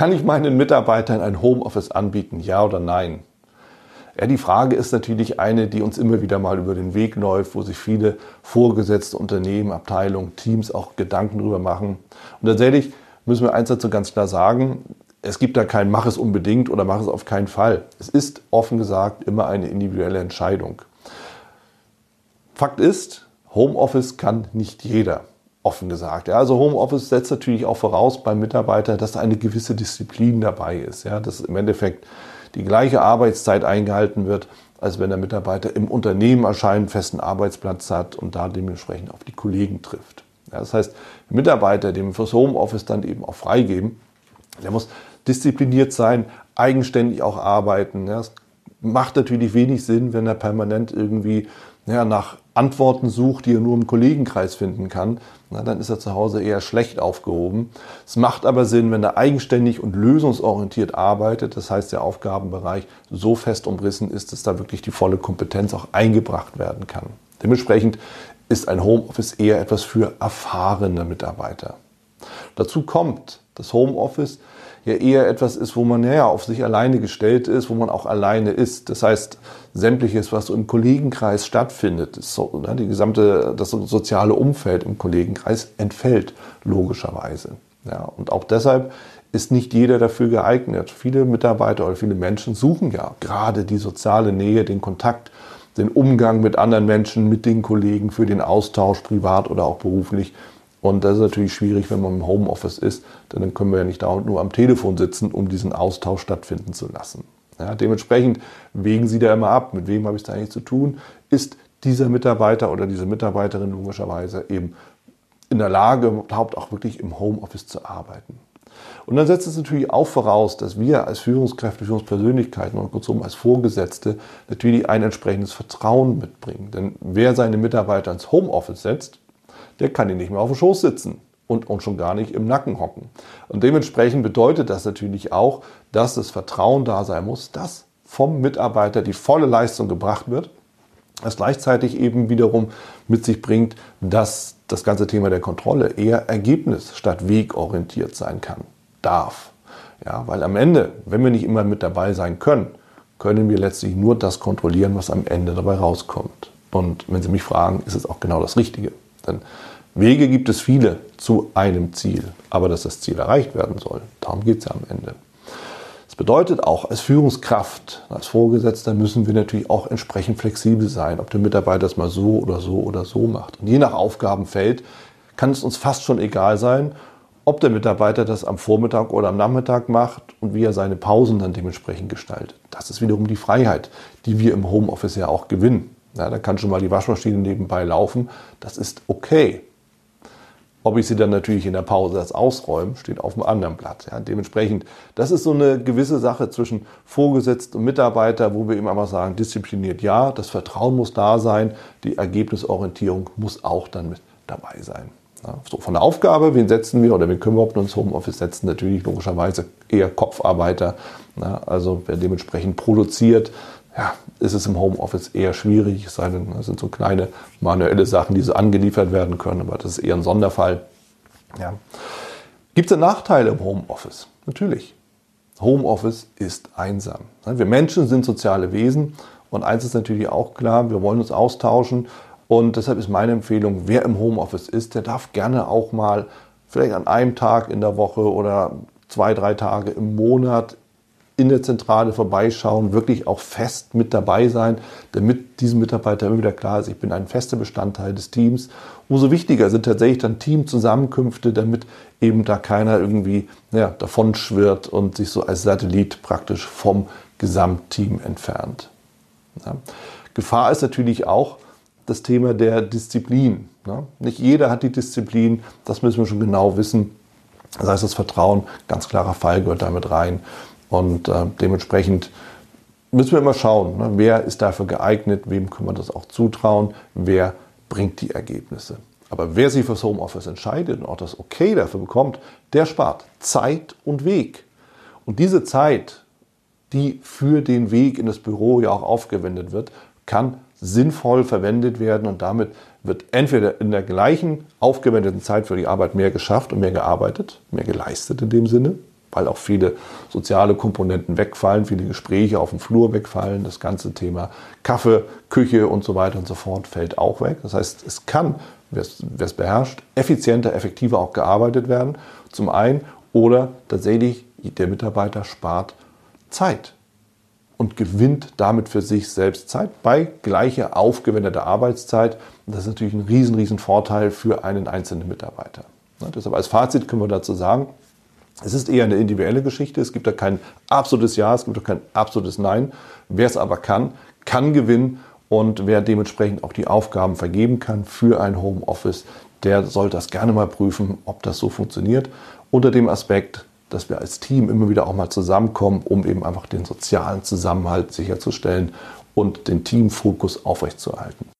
Kann ich meinen Mitarbeitern ein Homeoffice anbieten, ja oder nein? Ja, die Frage ist natürlich eine, die uns immer wieder mal über den Weg läuft, wo sich viele vorgesetzte Unternehmen, Abteilungen, Teams auch Gedanken drüber machen. Und tatsächlich müssen wir eins dazu ganz klar sagen, es gibt da kein Mach es unbedingt oder mach es auf keinen Fall. Es ist offen gesagt immer eine individuelle Entscheidung. Fakt ist, Homeoffice kann nicht jeder, offen gesagt. Ja, also Homeoffice setzt natürlich auch voraus beim Mitarbeiter, dass da eine gewisse Disziplin dabei ist. Ja, dass im Endeffekt die gleiche Arbeitszeit eingehalten wird, als wenn der Mitarbeiter im Unternehmen erscheint, festen Arbeitsplatz hat und da dementsprechend auf die Kollegen trifft. Ja, das heißt, Mitarbeiter, dem fürs Homeoffice dann eben auch freigeben, der muss diszipliniert sein, eigenständig auch arbeiten. Ja, es macht natürlich wenig Sinn, wenn er permanent irgendwie ja, nach Antworten sucht, die er nur im Kollegenkreis finden kann, na, dann ist er zu Hause eher schlecht aufgehoben. Es macht aber Sinn, wenn er eigenständig und lösungsorientiert arbeitet, das heißt der Aufgabenbereich so fest umrissen ist, dass da wirklich die volle Kompetenz auch eingebracht werden kann. Dementsprechend ist ein Homeoffice eher etwas für erfahrene Mitarbeiter. Dazu kommt, das Homeoffice ja eher etwas ist, wo man ja auf sich alleine gestellt ist, wo man auch alleine ist. Das heißt, sämtliches, was im Kollegenkreis stattfindet, so, ne, die gesamte, das soziale Umfeld im Kollegenkreis entfällt logischerweise. Ja, und auch deshalb ist nicht jeder dafür geeignet. Viele Mitarbeiter oder viele Menschen suchen ja gerade die soziale Nähe, den Kontakt, den Umgang mit anderen Menschen, mit den Kollegen für den Austausch, privat oder auch beruflich. Und das ist natürlich schwierig, wenn man im Homeoffice ist, denn dann können wir ja nicht dauernd nur am Telefon sitzen, um diesen Austausch stattfinden zu lassen. Ja, dementsprechend wägen Sie da immer ab, mit wem habe ich es da eigentlich zu tun? Ist dieser Mitarbeiter oder diese Mitarbeiterin logischerweise eben in der Lage, überhaupt auch wirklich im Homeoffice zu arbeiten? Und dann setzt es natürlich auch voraus, dass wir als Führungskräfte, Führungspersönlichkeiten und kurzum als Vorgesetzte natürlich ein entsprechendes Vertrauen mitbringen. Denn wer seine Mitarbeiter ins Homeoffice setzt, der kann ihn nicht mehr auf dem Schoß sitzen und, und schon gar nicht im Nacken hocken. Und dementsprechend bedeutet das natürlich auch, dass das Vertrauen da sein muss, dass vom Mitarbeiter die volle Leistung gebracht wird, was gleichzeitig eben wiederum mit sich bringt, dass das ganze Thema der Kontrolle eher ergebnis- statt wegorientiert sein kann, darf. Ja, weil am Ende, wenn wir nicht immer mit dabei sein können, können wir letztlich nur das kontrollieren, was am Ende dabei rauskommt. Und wenn Sie mich fragen, ist es auch genau das Richtige. Denn Wege gibt es viele zu einem Ziel, aber dass das Ziel erreicht werden soll, darum geht es ja am Ende. Das bedeutet auch, als Führungskraft, als Vorgesetzter müssen wir natürlich auch entsprechend flexibel sein, ob der Mitarbeiter das mal so oder so oder so macht. Und je nach Aufgabenfeld kann es uns fast schon egal sein, ob der Mitarbeiter das am Vormittag oder am Nachmittag macht und wie er seine Pausen dann dementsprechend gestaltet. Das ist wiederum die Freiheit, die wir im Homeoffice ja auch gewinnen. Ja, da kann schon mal die Waschmaschine nebenbei laufen. Das ist okay. Ob ich sie dann natürlich in der Pause als ausräume, steht auf einem anderen Blatt. Ja, dementsprechend, das ist so eine gewisse Sache zwischen Vorgesetzten und Mitarbeiter, wo wir eben einfach sagen, diszipliniert ja, das Vertrauen muss da sein, die Ergebnisorientierung muss auch dann mit dabei sein. Ja, so von der Aufgabe, wen setzen wir oder wen können wir überhaupt ins Homeoffice setzen? Natürlich logischerweise eher Kopfarbeiter. Ja, also wer dementsprechend produziert, ja, ist es im Homeoffice eher schwierig, es sei denn, das sind so kleine manuelle Sachen, die so angeliefert werden können, aber das ist eher ein Sonderfall. Ja. Gibt es Nachteile im Homeoffice? Natürlich. Homeoffice ist einsam. Wir Menschen sind soziale Wesen und eins ist natürlich auch klar, wir wollen uns austauschen und deshalb ist meine Empfehlung, wer im Homeoffice ist, der darf gerne auch mal vielleicht an einem Tag in der Woche oder zwei, drei Tage im Monat in der Zentrale vorbeischauen, wirklich auch fest mit dabei sein, damit diesem Mitarbeiter immer wieder klar ist, ich bin ein fester Bestandteil des Teams. Umso wichtiger sind tatsächlich dann Teamzusammenkünfte, damit eben da keiner irgendwie ja, davon schwirrt und sich so als Satellit praktisch vom Gesamtteam entfernt. Ja. Gefahr ist natürlich auch das Thema der Disziplin. Ja. Nicht jeder hat die Disziplin, das müssen wir schon genau wissen. Das heißt, das Vertrauen, ganz klarer Fall, gehört damit rein. Und äh, dementsprechend müssen wir immer schauen, ne, wer ist dafür geeignet, wem können wir das auch zutrauen, wer bringt die Ergebnisse. Aber wer sich fürs Homeoffice entscheidet und auch das Okay dafür bekommt, der spart Zeit und Weg. Und diese Zeit, die für den Weg in das Büro ja auch aufgewendet wird, kann sinnvoll verwendet werden und damit wird entweder in der gleichen aufgewendeten Zeit für die Arbeit mehr geschafft und mehr gearbeitet, mehr geleistet in dem Sinne, weil auch viele soziale Komponenten wegfallen, viele Gespräche auf dem Flur wegfallen, das ganze Thema Kaffee, Küche und so weiter und so fort fällt auch weg. Das heißt, es kann, wer es beherrscht, effizienter, effektiver auch gearbeitet werden, zum einen, oder tatsächlich der Mitarbeiter spart Zeit und gewinnt damit für sich selbst Zeit bei gleicher aufgewendeter Arbeitszeit. Und das ist natürlich ein riesen, riesen Vorteil für einen einzelnen Mitarbeiter. Ja, deshalb als Fazit können wir dazu sagen, es ist eher eine individuelle Geschichte. Es gibt da kein absolutes Ja, es gibt auch kein absolutes Nein. Wer es aber kann, kann gewinnen. Und wer dementsprechend auch die Aufgaben vergeben kann für ein Homeoffice, der soll das gerne mal prüfen, ob das so funktioniert. Unter dem Aspekt, dass wir als Team immer wieder auch mal zusammenkommen, um eben einfach den sozialen Zusammenhalt sicherzustellen und den Teamfokus aufrechtzuerhalten.